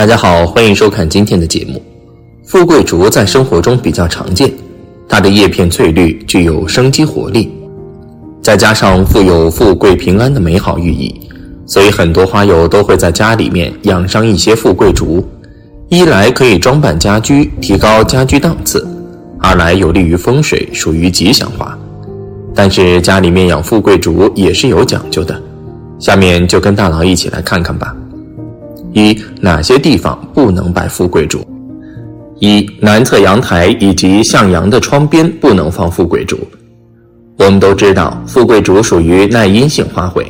大家好，欢迎收看今天的节目。富贵竹在生活中比较常见，它的叶片翠绿，具有生机活力，再加上富有富贵平安的美好寓意，所以很多花友都会在家里面养上一些富贵竹。一来可以装扮家居，提高家居档次；二来有利于风水，属于吉祥花。但是家里面养富贵竹也是有讲究的，下面就跟大佬一起来看看吧。一哪些地方不能摆富贵竹？一南侧阳台以及向阳的窗边不能放富贵竹。我们都知道，富贵竹属于耐阴性花卉，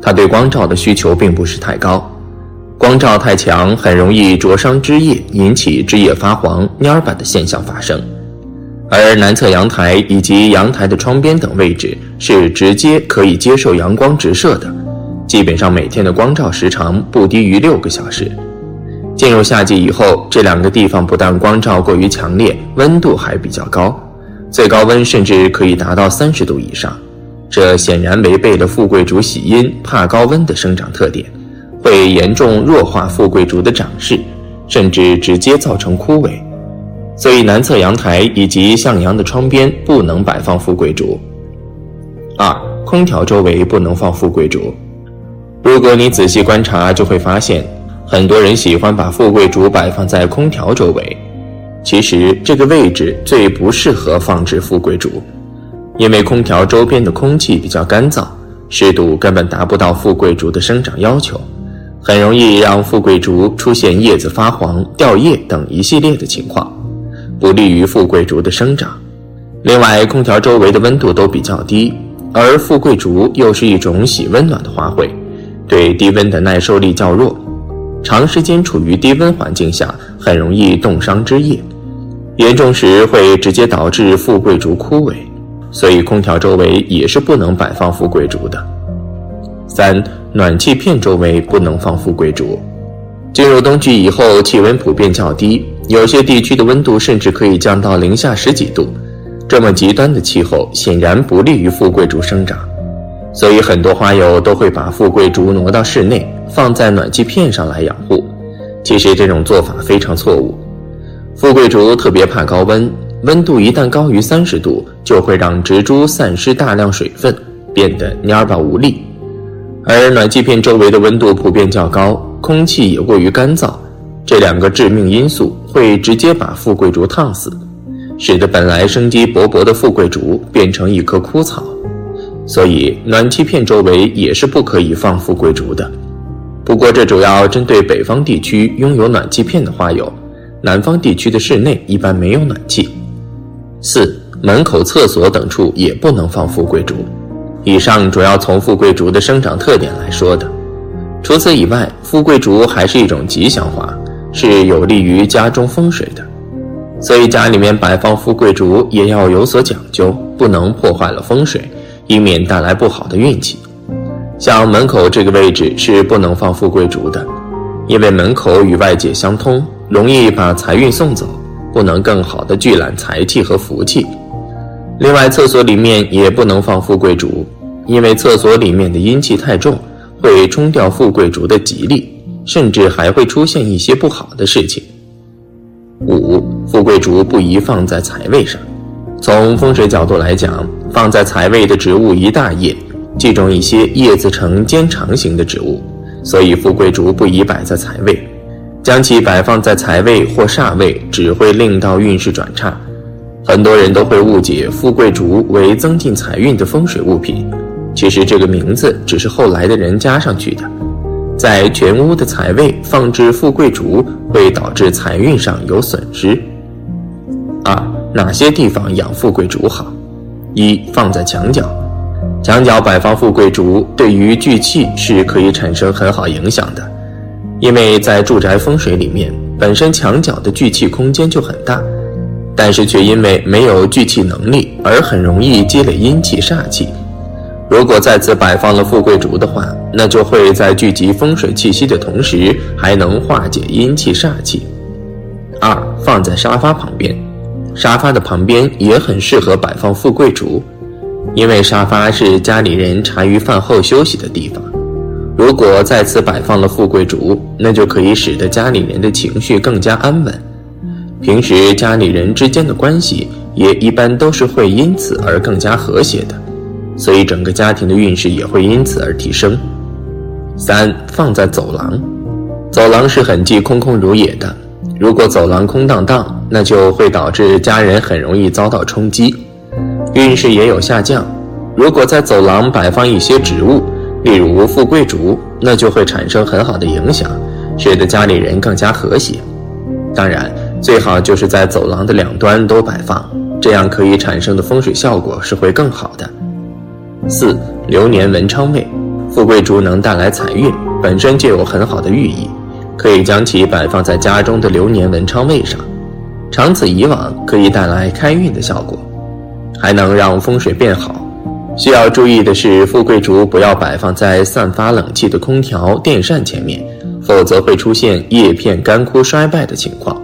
它对光照的需求并不是太高，光照太强很容易灼伤枝叶，引起枝叶发黄、蔫板的现象发生。而南侧阳台以及阳台的窗边等位置是直接可以接受阳光直射的。基本上每天的光照时长不低于六个小时。进入夏季以后，这两个地方不但光照过于强烈，温度还比较高，最高温甚至可以达到三十度以上。这显然违背了富贵竹喜阴怕高温的生长特点，会严重弱化富贵竹的长势，甚至直接造成枯萎。所以，南侧阳台以及向阳的窗边不能摆放富贵竹。二、空调周围不能放富贵竹。如果你仔细观察，就会发现，很多人喜欢把富贵竹摆放在空调周围。其实这个位置最不适合放置富贵竹，因为空调周边的空气比较干燥，湿度根本达不到富贵竹的生长要求，很容易让富贵竹出现叶子发黄、掉叶等一系列的情况，不利于富贵竹的生长。另外，空调周围的温度都比较低，而富贵竹又是一种喜温暖的花卉。对低温的耐受力较弱，长时间处于低温环境下，很容易冻伤枝叶，严重时会直接导致富贵竹枯萎，所以空调周围也是不能摆放富贵竹的。三、暖气片周围不能放富贵竹。进入冬季以后，气温普遍较低，有些地区的温度甚至可以降到零下十几度，这么极端的气候显然不利于富贵竹生长。所以很多花友都会把富贵竹挪到室内，放在暖气片上来养护。其实这种做法非常错误。富贵竹特别怕高温，温度一旦高于三十度，就会让植株散失大量水分，变得蔫巴无力。而暖气片周围的温度普遍较高，空气也过于干燥，这两个致命因素会直接把富贵竹烫死，使得本来生机勃勃的富贵竹变成一棵枯草。所以，暖气片周围也是不可以放富贵竹的。不过，这主要针对北方地区拥有暖气片的花友，南方地区的室内一般没有暖气。四、门口、厕所等处也不能放富贵竹。以上主要从富贵竹的生长特点来说的。除此以外，富贵竹还是一种吉祥花，是有利于家中风水的。所以，家里面摆放富贵竹也要有所讲究，不能破坏了风水。以免带来不好的运气，像门口这个位置是不能放富贵竹的，因为门口与外界相通，容易把财运送走，不能更好的聚揽财气和福气。另外，厕所里面也不能放富贵竹，因为厕所里面的阴气太重，会冲掉富贵竹的吉利，甚至还会出现一些不好的事情。五，富贵竹不宜放在财位上。从风水角度来讲，放在财位的植物一大叶，忌中一些叶子呈尖长形的植物，所以富贵竹不宜摆在财位。将其摆放在财位或煞位，只会令到运势转差。很多人都会误解富贵竹为增进财运的风水物品，其实这个名字只是后来的人加上去的。在全屋的财位放置富贵竹，会导致财运上有损失。二。哪些地方养富贵竹好？一放在墙角，墙角摆放富贵竹，对于聚气是可以产生很好影响的。因为在住宅风水里面，本身墙角的聚气空间就很大，但是却因为没有聚气能力，而很容易积累阴气煞气。如果在此摆放了富贵竹的话，那就会在聚集风水气息的同时，还能化解阴气煞气。二放在沙发旁边。沙发的旁边也很适合摆放富贵竹，因为沙发是家里人茶余饭后休息的地方。如果在此摆放了富贵竹，那就可以使得家里人的情绪更加安稳，平时家里人之间的关系也一般都是会因此而更加和谐的，所以整个家庭的运势也会因此而提升。三放在走廊，走廊是很忌空空如也的，如果走廊空荡荡，那就会导致家人很容易遭到冲击，运势也有下降。如果在走廊摆放一些植物，例如富贵竹，那就会产生很好的影响，使得家里人更加和谐。当然，最好就是在走廊的两端都摆放，这样可以产生的风水效果是会更好的。四流年文昌位，富贵竹能带来财运，本身就有很好的寓意，可以将其摆放在家中的流年文昌位上，长此以往可以带来开运的效果，还能让风水变好。需要注意的是，富贵竹不要摆放在散发冷气的空调、电扇前面，否则会出现叶片干枯衰败的情况。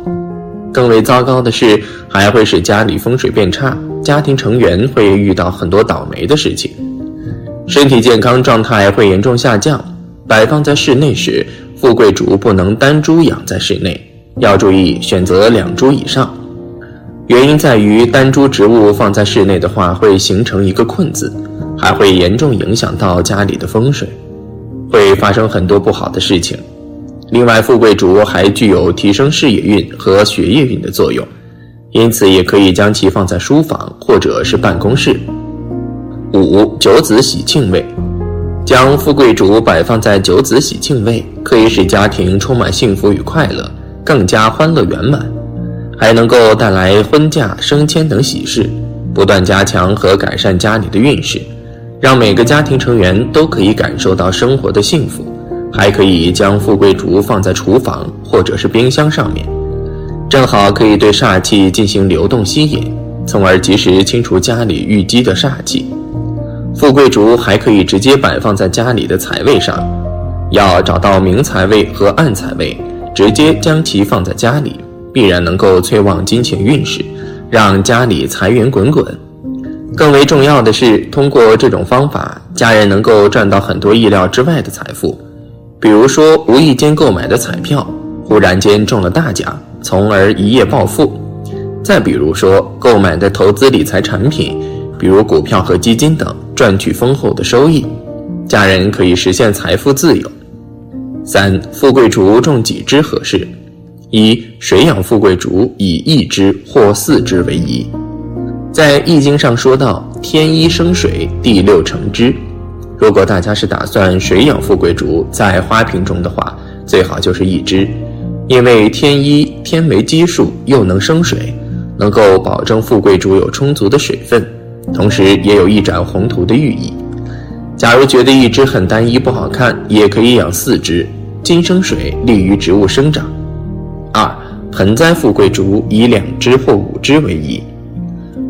更为糟糕的是，还会使家里风水变差，家庭成员会遇到很多倒霉的事情，身体健康状态会严重下降。摆放在室内时，富贵竹不能单株养在室内，要注意选择两株以上。原因在于单株植物放在室内的话，会形成一个困字，还会严重影响到家里的风水，会发生很多不好的事情。另外，富贵竹还具有提升事业运和学业运的作用，因此也可以将其放在书房或者是办公室。五九子喜庆位，将富贵竹摆放在九子喜庆位，可以使家庭充满幸福与快乐，更加欢乐圆满。还能够带来婚嫁、升迁等喜事，不断加强和改善家里的运势，让每个家庭成员都可以感受到生活的幸福。还可以将富贵竹放在厨房或者是冰箱上面，正好可以对煞气进行流动吸引，从而及时清除家里淤积的煞气。富贵竹还可以直接摆放在家里的财位上，要找到明财位和暗财位，直接将其放在家里。必然能够催旺金钱运势，让家里财源滚滚。更为重要的是，通过这种方法，家人能够赚到很多意料之外的财富。比如说，无意间购买的彩票，忽然间中了大奖，从而一夜暴富；再比如说，购买的投资理财产品，比如股票和基金等，赚取丰厚的收益，家人可以实现财富自由。三，富贵竹种几枝合适？一水养富贵竹，以一枝或四枝为宜。在《易经》上说到：“天一生水，地六成枝。”如果大家是打算水养富贵竹在花瓶中的话，最好就是一枝，因为天一天为基数，又能生水，能够保证富贵竹有充足的水分，同时也有一展宏图的寓意。假如觉得一只很单一不好看，也可以养四只，金生水，利于植物生长。二盆栽富贵竹以两只或五只为宜。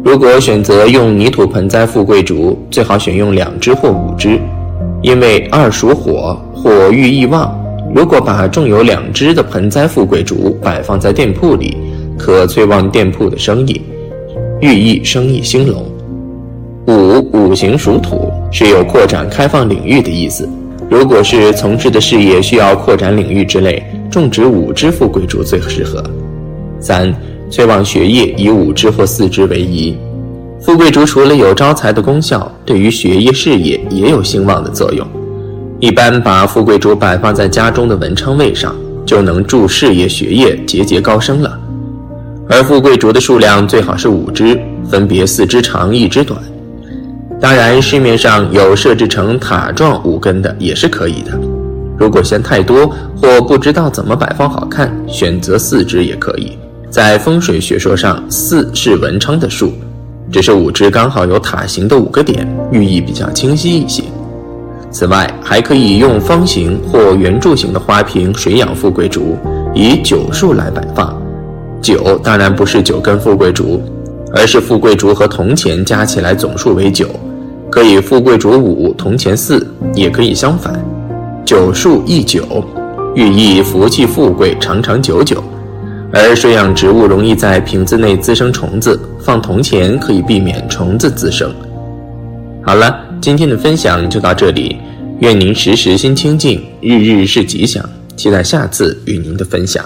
如果选择用泥土盆栽富贵竹，最好选用两只或五只，因为二属火，火欲易旺。如果把种有两只的盆栽富贵竹摆放在店铺里，可催旺店铺的生意，寓意生意兴隆。五五行属土，是有扩展开放领域的意思。如果是从事的事业需要扩展领域之类。种植五枝富贵竹最适合。三、催旺学业以五枝或四枝为宜。富贵竹除了有招财的功效，对于学业事业也有兴旺的作用。一般把富贵竹摆放在家中的文昌位上，就能助事业学业节节高升了。而富贵竹的数量最好是五枝，分别四枝长，一枝短。当然，市面上有设置成塔状五根的也是可以的。如果嫌太多或不知道怎么摆放好看，选择四支也可以。在风水学说上，四是文昌的数，只是五支刚好有塔形的五个点，寓意比较清晰一些。此外，还可以用方形或圆柱形的花瓶水养富贵竹，以九数来摆放。九当然不是九根富贵竹，而是富贵竹和铜钱加起来总数为九，可以富贵竹五，铜钱四，也可以相反。九数一九，寓意福气富贵长长久久。而水养植物容易在瓶子内滋生虫子，放铜钱可以避免虫子滋生。好了，今天的分享就到这里。愿您时时心清静，日日是吉祥。期待下次与您的分享。